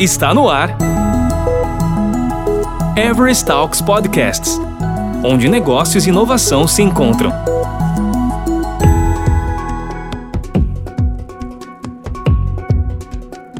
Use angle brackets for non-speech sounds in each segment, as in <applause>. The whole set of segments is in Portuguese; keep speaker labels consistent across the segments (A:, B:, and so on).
A: Está no ar. Everest Talks Podcasts onde negócios e inovação se encontram.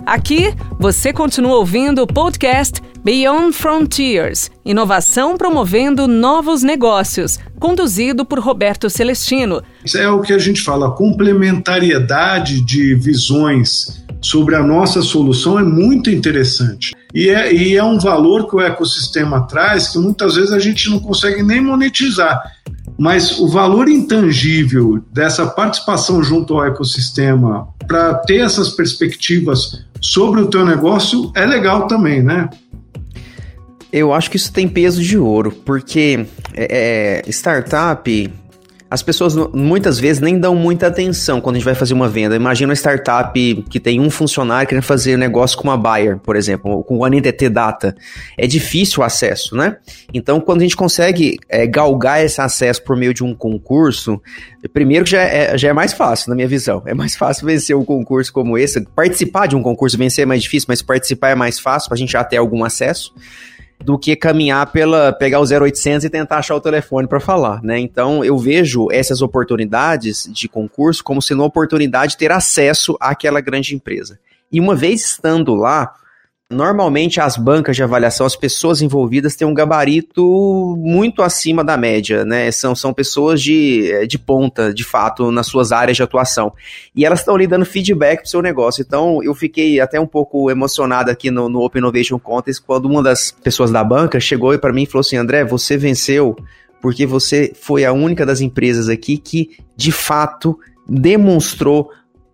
B: Aqui você continua ouvindo o podcast Beyond Frontiers Inovação promovendo novos negócios, conduzido por Roberto Celestino.
C: Isso é o que a gente fala, a complementariedade de visões sobre a nossa solução é muito interessante. E é, e é um valor que o ecossistema traz que muitas vezes a gente não consegue nem monetizar. Mas o valor intangível dessa participação junto ao ecossistema para ter essas perspectivas sobre o teu negócio é legal também, né?
D: Eu acho que isso tem peso de ouro, porque é, é startup as pessoas muitas vezes nem dão muita atenção quando a gente vai fazer uma venda. Imagina uma startup que tem um funcionário querendo fazer negócio com uma buyer, por exemplo, com o NTT Data. É difícil o acesso, né? Então, quando a gente consegue é, galgar esse acesso por meio de um concurso, primeiro que já é, já é mais fácil, na minha visão. É mais fácil vencer um concurso como esse. Participar de um concurso, vencer é mais difícil, mas participar é mais fácil para a gente já ter algum acesso do que caminhar pela pegar o 0800 e tentar achar o telefone para falar, né? Então eu vejo essas oportunidades de concurso como sendo uma oportunidade de ter acesso àquela grande empresa. E uma vez estando lá, Normalmente, as bancas de avaliação, as pessoas envolvidas têm um gabarito muito acima da média, né? São, são pessoas de, eh, de ponta, de fato, nas suas áreas de atuação. E elas estão lhe dando feedback pro seu negócio. Então, eu fiquei até um pouco emocionado aqui no, no Open Innovation Contest quando uma das pessoas da banca chegou para mim e falou assim: André, você venceu porque você foi a única das empresas aqui que, de fato, demonstrou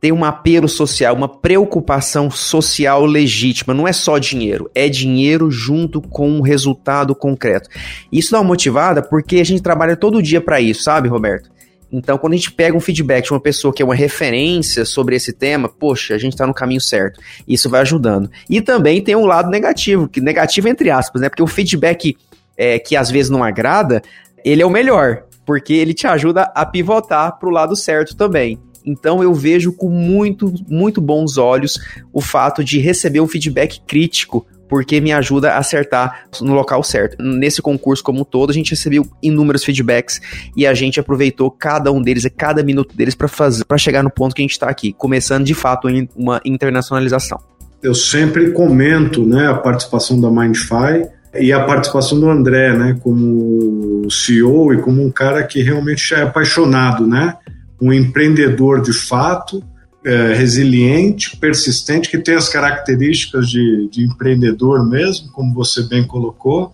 D: tem um apelo social, uma preocupação social legítima. Não é só dinheiro, é dinheiro junto com um resultado concreto. Isso dá uma motivada porque a gente trabalha todo dia para isso, sabe, Roberto? Então, quando a gente pega um feedback de uma pessoa que é uma referência sobre esse tema, poxa, a gente está no caminho certo. Isso vai ajudando. E também tem um lado negativo, que negativo entre aspas, né? Porque o feedback é, que às vezes não agrada, ele é o melhor, porque ele te ajuda a pivotar para o lado certo também. Então eu vejo com muito, muito bons olhos o fato de receber um feedback crítico porque me ajuda a acertar no local certo. Nesse concurso como um todo, a gente recebeu inúmeros feedbacks e a gente aproveitou cada um deles, cada minuto deles para fazer, para chegar no ponto que a gente está aqui, começando de fato uma internacionalização.
C: Eu sempre comento, né, a participação da Mindfy e a participação do André, né, como CEO e como um cara que realmente é apaixonado, né, um empreendedor de fato, é, resiliente, persistente, que tem as características de, de empreendedor mesmo, como você bem colocou,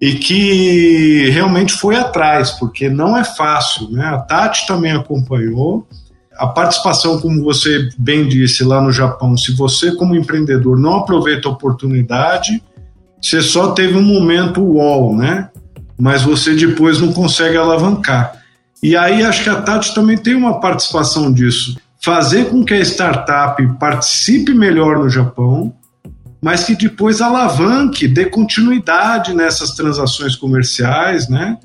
C: e que realmente foi atrás, porque não é fácil. Né? A Tati também acompanhou. A participação, como você bem disse lá no Japão, se você, como empreendedor, não aproveita a oportunidade, você só teve um momento wall, né? Mas você depois não consegue alavancar. E aí acho que a Tati também tem uma participação disso. Fazer com que a startup participe melhor no Japão, mas que depois alavanque, dê continuidade nessas transações comerciais, né?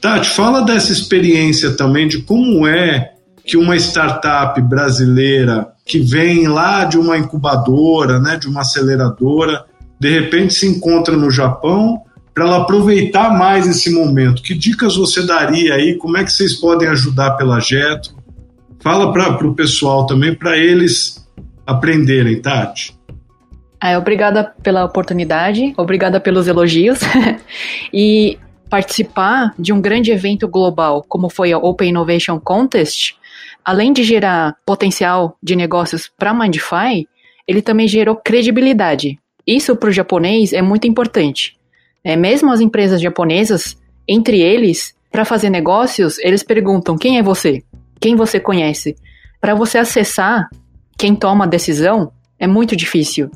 C: Tati, fala dessa experiência também de como é que uma startup brasileira que vem lá de uma incubadora, né, de uma aceleradora, de repente se encontra no Japão para ela aproveitar mais esse momento. Que dicas você daria aí? Como é que vocês podem ajudar pela Jetro? Fala para o pessoal também, para eles aprenderem, Tati.
E: É, obrigada pela oportunidade, obrigada pelos elogios. <laughs> e participar de um grande evento global, como foi a Open Innovation Contest, além de gerar potencial de negócios para Mindify, ele também gerou credibilidade. Isso para o japonês é muito importante. É, mesmo as empresas japonesas, entre eles, para fazer negócios, eles perguntam quem é você, quem você conhece. Para você acessar quem toma a decisão, é muito difícil.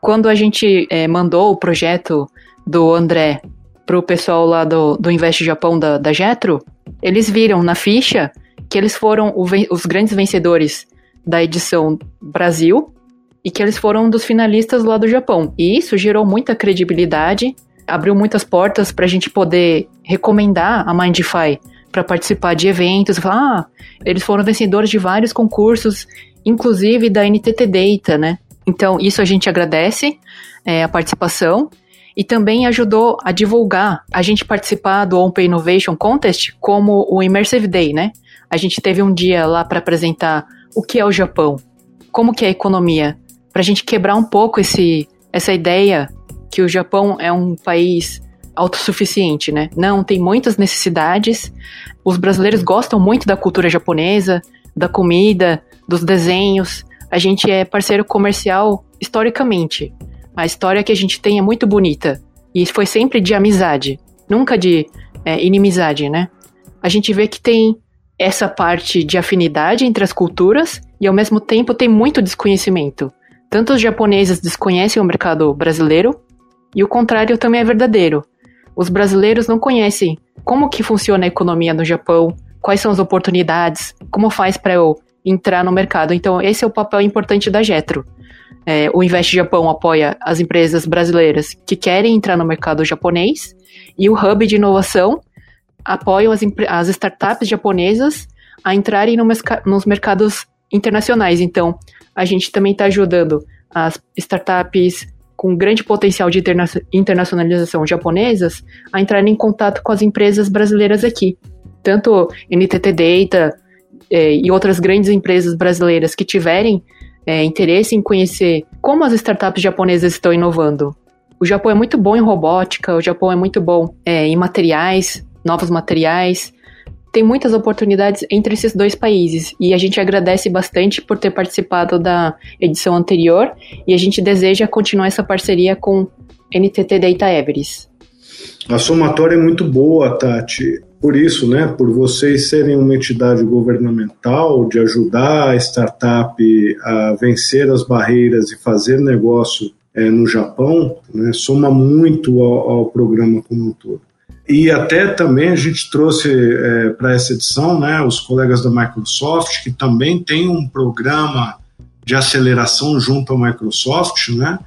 E: Quando a gente é, mandou o projeto do André para o pessoal lá do, do Invest Japão da, da Jetro, eles viram na ficha que eles foram o, os grandes vencedores da edição Brasil e que eles foram dos finalistas lá do Japão. E isso gerou muita credibilidade abriu muitas portas para a gente poder recomendar a Mindify para participar de eventos. Ah, eles foram vencedores de vários concursos, inclusive da NTT Data, né? Então, isso a gente agradece é, a participação e também ajudou a divulgar a gente participar do Open Innovation Contest como o Immersive Day, né? A gente teve um dia lá para apresentar o que é o Japão, como que é a economia, para a gente quebrar um pouco esse, essa ideia que o Japão é um país autossuficiente, né? Não, tem muitas necessidades. Os brasileiros gostam muito da cultura japonesa, da comida, dos desenhos. A gente é parceiro comercial historicamente. A história que a gente tem é muito bonita. E foi sempre de amizade, nunca de é, inimizade, né? A gente vê que tem essa parte de afinidade entre as culturas e ao mesmo tempo tem muito desconhecimento. Tanto os japoneses desconhecem o mercado brasileiro e o contrário também é verdadeiro. Os brasileiros não conhecem como que funciona a economia no Japão, quais são as oportunidades, como faz para eu entrar no mercado. Então esse é o papel importante da Jetro. É, o Invest Japão apoia as empresas brasileiras que querem entrar no mercado japonês e o Hub de Inovação apoia as, as startups japonesas a entrarem no nos mercados internacionais. Então, a gente também está ajudando as startups com grande potencial de interna internacionalização japonesas a entrarem em contato com as empresas brasileiras aqui. Tanto NTT Data eh, e outras grandes empresas brasileiras que tiverem é, interesse em conhecer como as startups japonesas estão inovando. O Japão é muito bom em robótica, o Japão é muito bom é, em materiais, novos materiais. Tem muitas oportunidades entre esses dois países e a gente agradece bastante por ter participado da edição anterior e a gente deseja continuar essa parceria com NTT Data Everest.
C: A somatória é muito boa, Tati por isso, né, por vocês serem uma entidade governamental de ajudar a startup a vencer as barreiras e fazer negócio é, no Japão, né, soma muito ao, ao, programa como um todo. E até também a gente trouxe é, para essa edição né, os colegas da Microsoft, que também tem um programa de aceleração junto à Microsoft, né,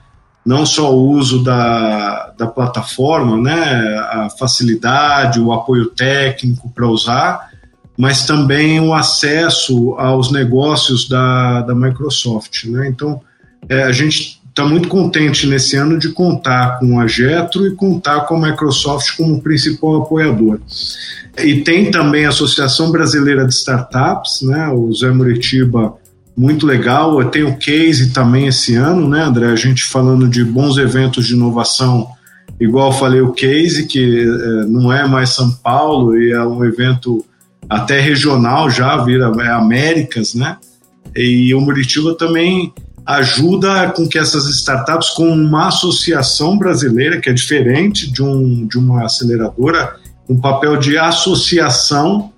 C: não só o uso da, da plataforma, né, a facilidade, o apoio técnico para usar, mas também o acesso aos negócios da, da Microsoft. Né? Então, é, a gente está muito contente nesse ano de contar com a Getro e contar com a Microsoft como principal apoiador. E tem também a Associação Brasileira de Startups, né? o Zé Muritiba muito legal. Eu tenho case também esse ano, né, André? A gente falando de bons eventos de inovação, igual eu falei, o case, que é, não é mais São Paulo e é um evento até regional já, vira é Américas, né? E o Muritiba também ajuda com que essas startups, com uma associação brasileira, que é diferente de, um, de uma aceleradora, um papel de associação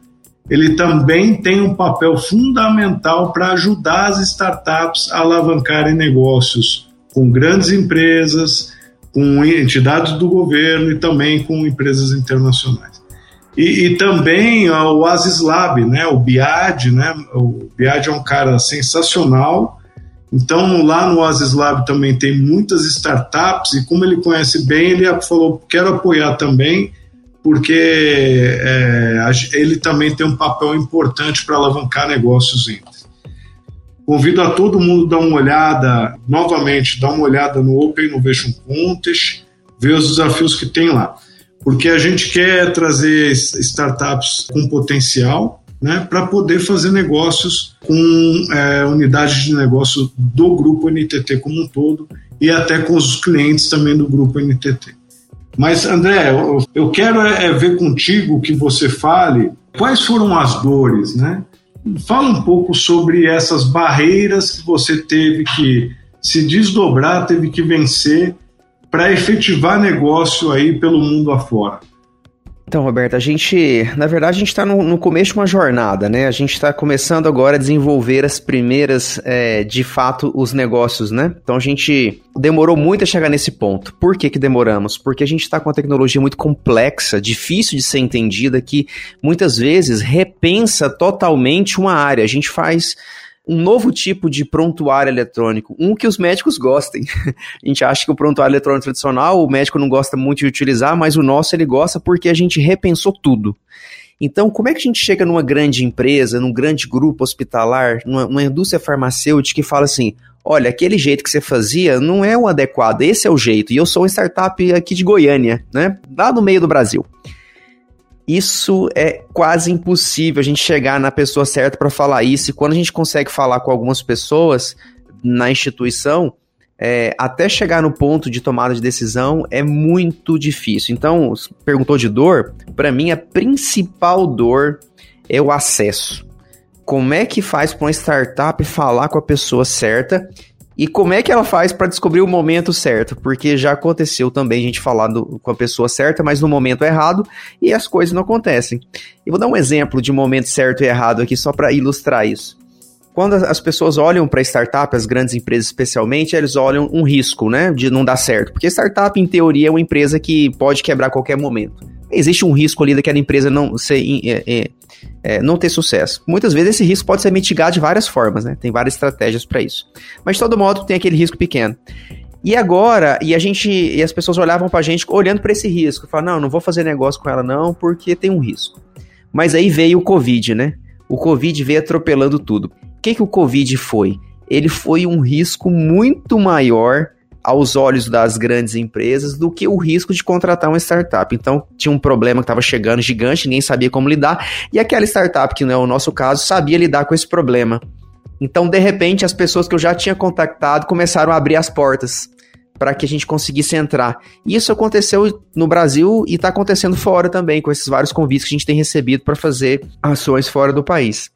C: ele também tem um papel fundamental para ajudar as startups a alavancarem negócios com grandes empresas, com entidades do governo e também com empresas internacionais. E, e também o Asis Lab, né, o Biad, né, o Biad é um cara sensacional, então lá no Asis Lab também tem muitas startups e como ele conhece bem, ele falou, quero apoiar também, porque é, ele também tem um papel importante para alavancar negócios entre. Convido a todo mundo a dar uma olhada, novamente, dar uma olhada no Open Innovation Contest, ver os desafios que tem lá. Porque a gente quer trazer startups com potencial né, para poder fazer negócios com é, unidades de negócio do grupo NTT como um todo e até com os clientes também do grupo NTT. Mas, André, eu quero é, é ver contigo que você fale quais foram as dores, né? Fala um pouco sobre essas barreiras que você teve que se desdobrar, teve que vencer para efetivar negócio aí pelo mundo afora.
D: Então, Roberto, a gente, na verdade, a gente está no, no, começo de uma jornada, né? A gente está começando agora a desenvolver as primeiras, é, de fato, os negócios, né? Então a gente demorou muito a chegar nesse ponto. Por que, que demoramos? Porque a gente está com uma tecnologia muito complexa, difícil de ser entendida, que muitas vezes repensa totalmente uma área. A gente faz um novo tipo de prontuário eletrônico, um que os médicos gostem. <laughs> a gente acha que o prontuário eletrônico tradicional o médico não gosta muito de utilizar, mas o nosso ele gosta porque a gente repensou tudo. Então, como é que a gente chega numa grande empresa, num grande grupo hospitalar, numa, numa indústria farmacêutica e fala assim: olha, aquele jeito que você fazia não é o adequado, esse é o jeito. E eu sou uma startup aqui de Goiânia, né? Lá no meio do Brasil. Isso é quase impossível a gente chegar na pessoa certa para falar isso. E quando a gente consegue falar com algumas pessoas na instituição, é, até chegar no ponto de tomada de decisão é muito difícil. Então, perguntou de dor, para mim a principal dor é o acesso. Como é que faz para uma startup falar com a pessoa certa e como é que ela faz para descobrir o momento certo? Porque já aconteceu também a gente falar do, com a pessoa certa, mas no momento errado e as coisas não acontecem. Eu vou dar um exemplo de momento certo e errado aqui só para ilustrar isso. Quando as pessoas olham para startup, as grandes empresas especialmente, eles olham um risco, né, de não dar certo. Porque startup, em teoria, é uma empresa que pode quebrar a qualquer momento. Existe um risco ali daquela empresa não ser é, é, é, não ter sucesso. Muitas vezes esse risco pode ser mitigado de várias formas, né? Tem várias estratégias para isso. Mas de todo modo tem aquele risco pequeno. E agora, e a gente, e as pessoas olhavam para a gente olhando para esse risco, falavam, não, não vou fazer negócio com ela não, porque tem um risco. Mas aí veio o Covid, né? O Covid veio atropelando tudo que, que o Covid foi? Ele foi um risco muito maior aos olhos das grandes empresas do que o risco de contratar uma startup. Então, tinha um problema que estava chegando gigante, ninguém sabia como lidar, e aquela startup, que não é o nosso caso, sabia lidar com esse problema. Então, de repente, as pessoas que eu já tinha contactado começaram a abrir as portas para que a gente conseguisse entrar. E isso aconteceu no Brasil e está acontecendo fora também, com esses vários convites que a gente tem recebido para fazer ações fora do país.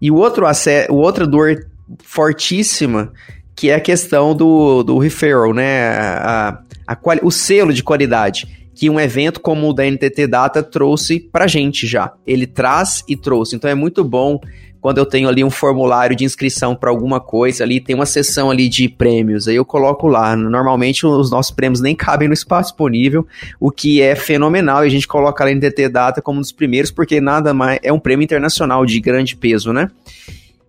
D: E o outro, o outra dor fortíssima, que é a questão do, do referral, né? A, a, o selo de qualidade que um evento como o da NTT Data trouxe pra gente já. Ele traz e trouxe. Então é muito bom quando eu tenho ali um formulário de inscrição para alguma coisa ali, tem uma seção ali de prêmios, aí eu coloco lá. Normalmente os nossos prêmios nem cabem no espaço disponível, o que é fenomenal e a gente coloca a NTT Data como um dos primeiros, porque nada mais é um prêmio internacional de grande peso, né?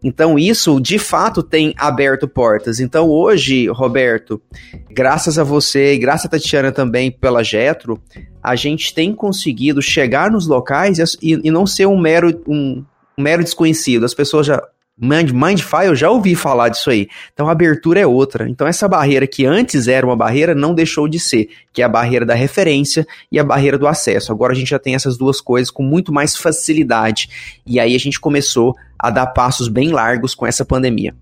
D: Então, isso de fato tem aberto portas. Então, hoje, Roberto, graças a você e graças a Tatiana também pela Getro, a gente tem conseguido chegar nos locais e, e não ser um mero, um, um mero desconhecido. As pessoas já. Mind, Mindfile, eu já ouvi falar disso aí. Então a abertura é outra. Então essa barreira que antes era uma barreira não deixou de ser, que é a barreira da referência e a barreira do acesso. Agora a gente já tem essas duas coisas com muito mais facilidade. E aí a gente começou a dar passos bem largos com essa pandemia.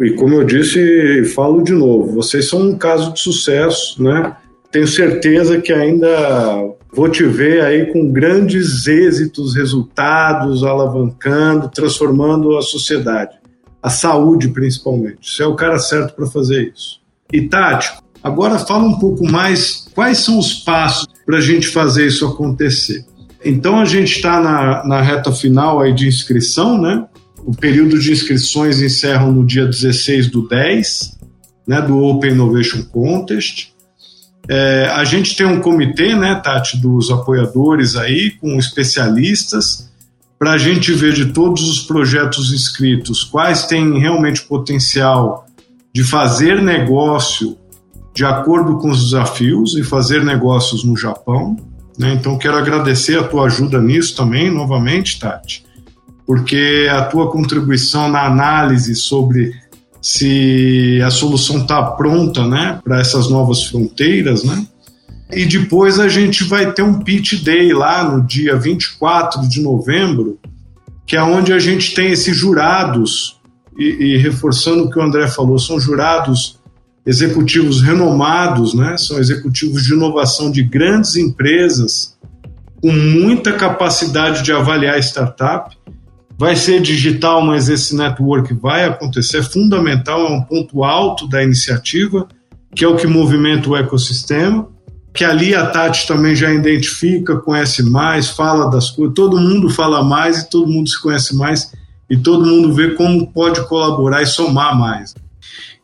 C: E como eu disse, falo de novo, vocês são um caso de sucesso, né? Tenho certeza que ainda vou te ver aí com grandes êxitos, resultados, alavancando, transformando a sociedade, a saúde principalmente. Você é o cara certo para fazer isso. E Tati, agora fala um pouco mais quais são os passos para a gente fazer isso acontecer. Então a gente está na, na reta final aí de inscrição, né? O período de inscrições encerra no dia 16 do 10, né, do Open Innovation Contest. É, a gente tem um comitê, né, Tati, dos apoiadores aí, com especialistas, para a gente ver de todos os projetos inscritos quais têm realmente potencial de fazer negócio de acordo com os desafios e fazer negócios no Japão. Né? Então, quero agradecer a tua ajuda nisso também, novamente, Tati, porque a tua contribuição na análise sobre se a solução está pronta né, para essas novas fronteiras, né? E depois a gente vai ter um pitch day lá no dia 24 de novembro, que é onde a gente tem esses jurados, e, e reforçando o que o André falou, são jurados executivos renomados, né? são executivos de inovação de grandes empresas, com muita capacidade de avaliar startup Vai ser digital, mas esse network vai acontecer, é fundamental, é um ponto alto da iniciativa, que é o que movimenta o ecossistema, que ali a Tati também já identifica, conhece mais, fala das coisas, todo mundo fala mais e todo mundo se conhece mais e todo mundo vê como pode colaborar e somar mais.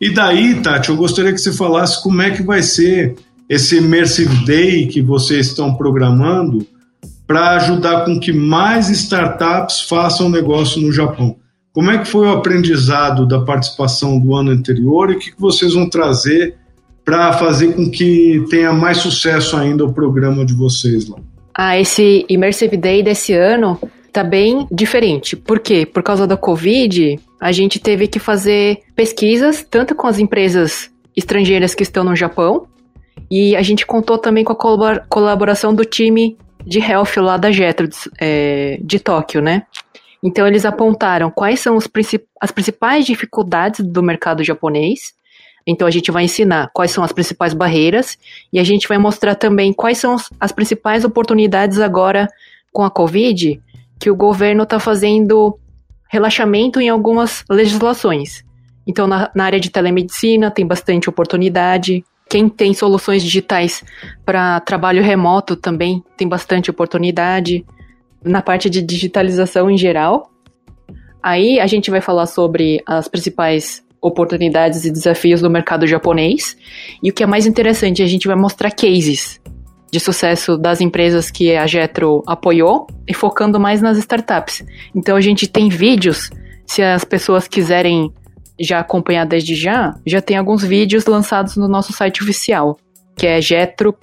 C: E daí, Tati, eu gostaria que você falasse como é que vai ser esse Immersive Day que vocês estão programando, para ajudar com que mais startups façam negócio no Japão. Como é que foi o aprendizado da participação do ano anterior e o que vocês vão trazer para fazer com que tenha mais sucesso ainda o programa de vocês lá?
E: Ah, esse Immersive Day desse ano tá bem diferente. Por quê? Por causa da Covid, a gente teve que fazer pesquisas, tanto com as empresas estrangeiras que estão no Japão, e a gente contou também com a colaboração do time de health lá da Jetro, é, de Tóquio, né? Então eles apontaram quais são princip as principais dificuldades do mercado japonês. Então a gente vai ensinar quais são as principais barreiras e a gente vai mostrar também quais são as principais oportunidades agora com a Covid que o governo está fazendo relaxamento em algumas legislações. Então, na, na, área de telemedicina tem bastante oportunidade. Quem tem soluções digitais para trabalho remoto também tem bastante oportunidade. Na parte de digitalização em geral. Aí a gente vai falar sobre as principais oportunidades e desafios do mercado japonês. E o que é mais interessante, a gente vai mostrar cases de sucesso das empresas que a Jetro apoiou e focando mais nas startups. Então a gente tem vídeos, se as pessoas quiserem já acompanhar desde já, já tem alguns vídeos lançados no nosso site oficial, que é jetro.go.jp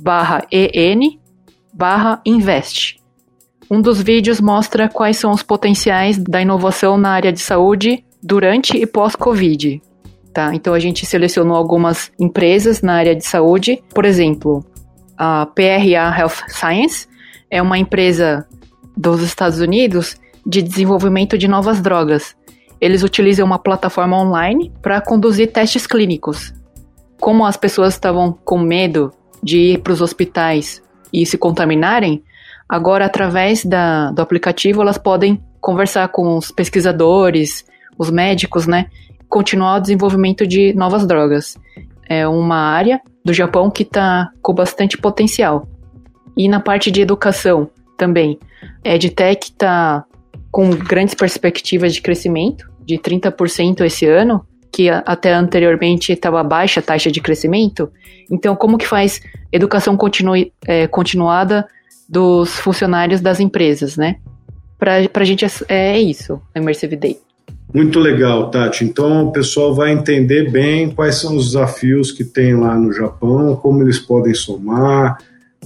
E: barra en barra invest. Um dos vídeos mostra quais são os potenciais da inovação na área de saúde durante e pós-Covid tá? Então a gente selecionou algumas empresas na área de saúde, por exemplo, a PRA Health Science é uma empresa dos Estados Unidos de desenvolvimento de novas drogas. Eles utilizam uma plataforma online para conduzir testes clínicos. Como as pessoas estavam com medo de ir para os hospitais e se contaminarem, agora através da, do aplicativo elas podem conversar com os pesquisadores, os médicos, né? continuar o desenvolvimento de novas drogas. É uma área do Japão que está com bastante potencial. E na parte de educação também. A EdTech está com grandes perspectivas de crescimento, de 30% esse ano, que até anteriormente estava baixa a taxa de crescimento. Então, como que faz educação continue, é, continuada dos funcionários das empresas, né? Para a gente é, é isso, a Immersive Day.
C: Muito legal, Tati. Então o pessoal vai entender bem quais são os desafios que tem lá no Japão, como eles podem somar,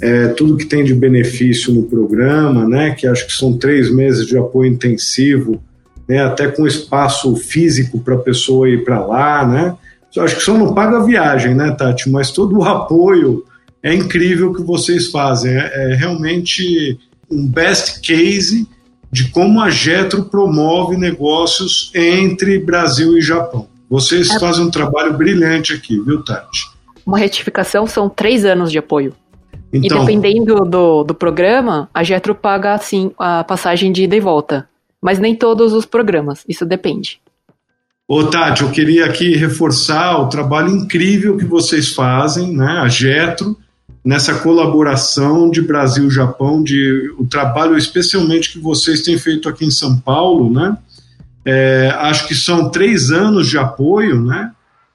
C: é, tudo que tem de benefício no programa, né? Que acho que são três meses de apoio intensivo, né? Até com espaço físico para a pessoa ir para lá, né? Eu acho que só não paga a viagem, né, Tati? Mas todo o apoio é incrível que vocês fazem. É, é realmente um best case de como a Getro promove negócios entre Brasil e Japão. Vocês é. fazem um trabalho brilhante aqui, viu, Tati?
E: Uma retificação são três anos de apoio. Então, e dependendo do, do programa, a Getro paga, assim, a passagem de ida e volta. Mas nem todos os programas, isso depende.
C: Ô, Tati, eu queria aqui reforçar o trabalho incrível que vocês fazem, né? A Getro, nessa colaboração de Brasil-Japão, de o trabalho especialmente que vocês têm feito aqui em São Paulo, né? É, acho que são três anos de apoio, né?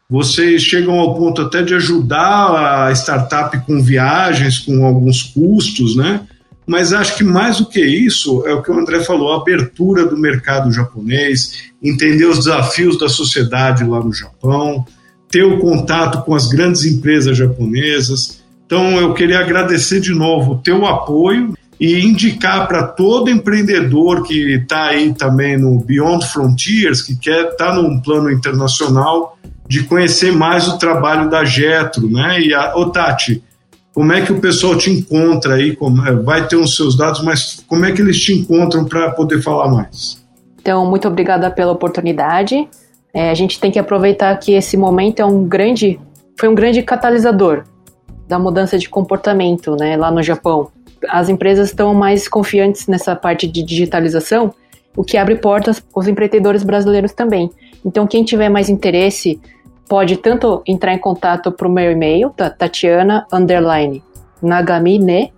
C: Vocês chegam ao ponto até de ajudar a startup com viagens, com alguns custos, né? Mas acho que mais do que isso é o que o André falou: a abertura do mercado japonês, entender os desafios da sociedade lá no Japão, ter o contato com as grandes empresas japonesas, então, eu queria agradecer de novo o teu apoio e indicar para todo empreendedor que está aí também no Beyond Frontiers, que quer estar tá num plano internacional, de conhecer mais o trabalho da Getro, né? E a ô, Tati, como é que o pessoal te encontra aí? É, vai ter os seus dados, mas como é que eles te encontram para poder falar mais?
E: Então, muito obrigada pela oportunidade. É, a gente tem que aproveitar que esse momento é um grande, foi um grande catalisador da mudança de comportamento, né, lá no Japão. As empresas estão mais confiantes nessa parte de digitalização, o que abre portas para os empreendedores brasileiros também. Então, quem tiver mais interesse pode tanto entrar em contato para o meu e-mail, Tatiana underline nagamine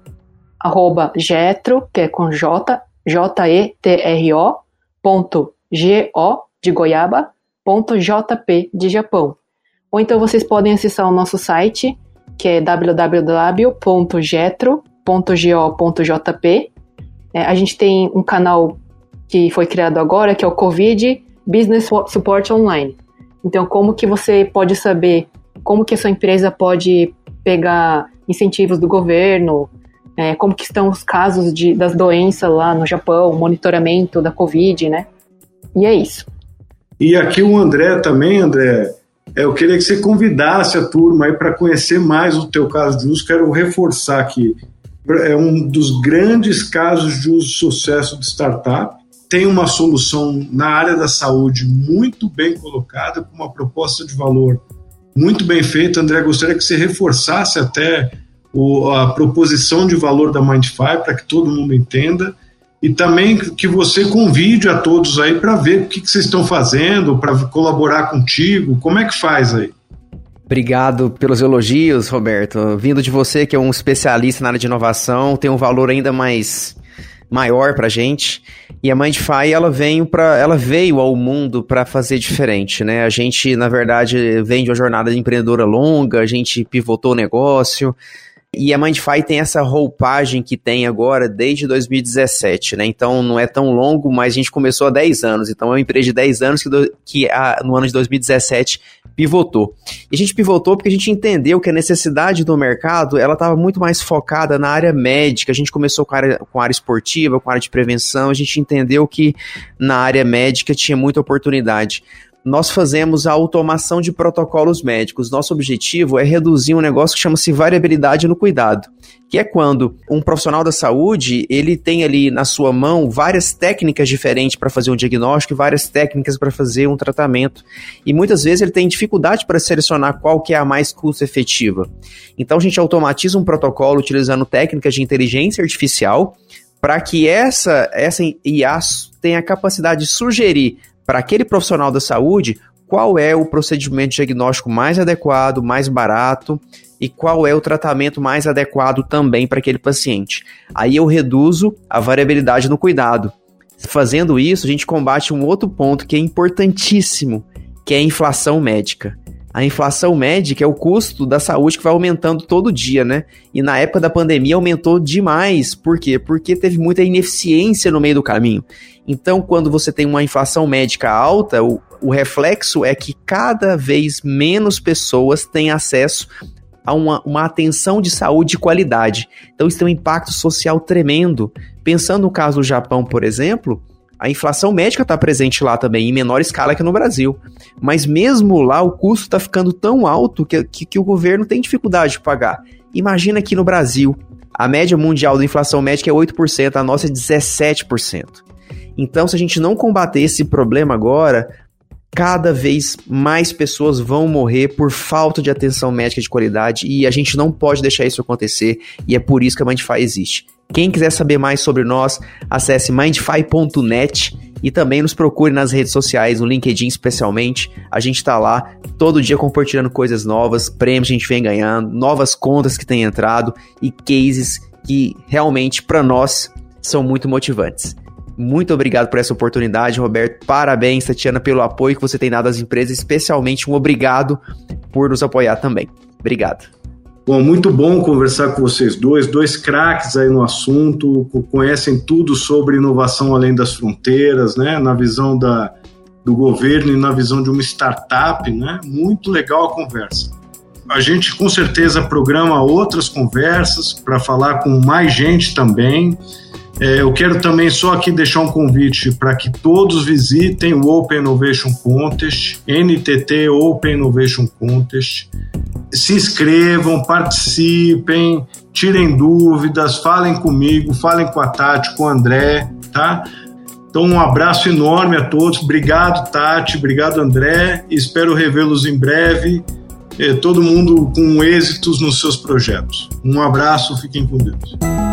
E: arroba getro, que é com J, J-E-T-R-O, ponto G-O de Goiaba, ponto J-P de Japão. Ou então vocês podem acessar o nosso site que é www.getro.go.jp. É, a gente tem um canal que foi criado agora, que é o Covid Business Support Online. Então, como que você pode saber como que a sua empresa pode pegar incentivos do governo, é, como que estão os casos de, das doenças lá no Japão, monitoramento da Covid, né? E é isso.
C: E aqui o André também, André, é, eu queria que você convidasse a turma aí para conhecer mais o teu caso de uso. Quero reforçar que é um dos grandes casos de uso sucesso de startup. Tem uma solução na área da saúde muito bem colocada, com uma proposta de valor muito bem feita. André, gostaria que você reforçasse até o, a proposição de valor da Mindfy para que todo mundo entenda e também que você convide a todos aí para ver o que, que vocês estão fazendo, para colaborar contigo. Como é que faz aí?
D: Obrigado pelos elogios, Roberto. Vindo de você, que é um especialista na área de inovação, tem um valor ainda mais maior para gente. E a Mindfy, ela veio para, ela veio ao mundo para fazer diferente, né? A gente, na verdade, vem de uma jornada de empreendedora longa, a gente pivotou o negócio, e a Mindfy tem essa roupagem que tem agora desde 2017, né? Então não é tão longo, mas a gente começou há 10 anos. Então é uma empresa de 10 anos que, do, que a, no ano de 2017 pivotou. E a gente pivotou porque a gente entendeu que a necessidade do mercado ela estava muito mais focada na área médica. A gente começou com a, área, com a área esportiva, com a área de prevenção. A gente entendeu que na área médica tinha muita oportunidade nós fazemos a automação de protocolos médicos. Nosso objetivo é reduzir um negócio que chama-se variabilidade no cuidado, que é quando um profissional da saúde ele tem ali na sua mão várias técnicas diferentes para fazer um diagnóstico e várias técnicas para fazer um tratamento. E muitas vezes ele tem dificuldade para selecionar qual que é a mais custo efetiva. Então a gente automatiza um protocolo utilizando técnicas de inteligência artificial para que essa, essa IA tenha a capacidade de sugerir para aquele profissional da saúde qual é o procedimento diagnóstico mais adequado, mais barato e qual é o tratamento mais adequado também para aquele paciente. Aí eu reduzo a variabilidade no cuidado. Fazendo isso, a gente combate um outro ponto que é importantíssimo, que é a inflação médica. A inflação médica é o custo da saúde que vai aumentando todo dia, né? E na época da pandemia aumentou demais. Por quê? Porque teve muita ineficiência no meio do caminho. Então, quando você tem uma inflação médica alta, o, o reflexo é que cada vez menos pessoas têm acesso a uma, uma atenção de saúde de qualidade. Então, isso tem um impacto social tremendo. Pensando no caso do Japão, por exemplo, a inflação médica está presente lá também, em menor escala que no Brasil. Mas mesmo lá, o custo está ficando tão alto que, que, que, o governo tem dificuldade de pagar. Imagina aqui no Brasil, a média mundial da inflação médica é 8%, a nossa é 17%. Então, se a gente não combater esse problema agora, cada vez mais pessoas vão morrer por falta de atenção médica de qualidade e a gente não pode deixar isso acontecer e é por isso que a Mindfy existe. Quem quiser saber mais sobre nós, acesse mindfy.net e também nos procure nas redes sociais, no LinkedIn especialmente. A gente está lá todo dia compartilhando coisas novas, prêmios que a gente vem ganhando, novas contas que têm entrado e cases que realmente para nós são muito motivantes. Muito obrigado por essa oportunidade, Roberto. Parabéns, Tatiana, pelo apoio que você tem dado às empresas, especialmente um obrigado por nos apoiar também. Obrigado.
C: Bom, muito bom conversar com vocês dois, dois craques aí no assunto, conhecem tudo sobre inovação além das fronteiras, né? Na visão da, do governo e na visão de uma startup, né? Muito legal a conversa. A gente com certeza programa outras conversas para falar com mais gente também. É, eu quero também só aqui deixar um convite para que todos visitem o Open Innovation Contest, NTT Open Innovation Contest. Se inscrevam, participem, tirem dúvidas, falem comigo, falem com a Tati, com o André, tá? Então, um abraço enorme a todos. Obrigado, Tati. Obrigado, André. Espero revê-los em breve. É, todo mundo com êxitos nos seus projetos. Um abraço, fiquem com Deus.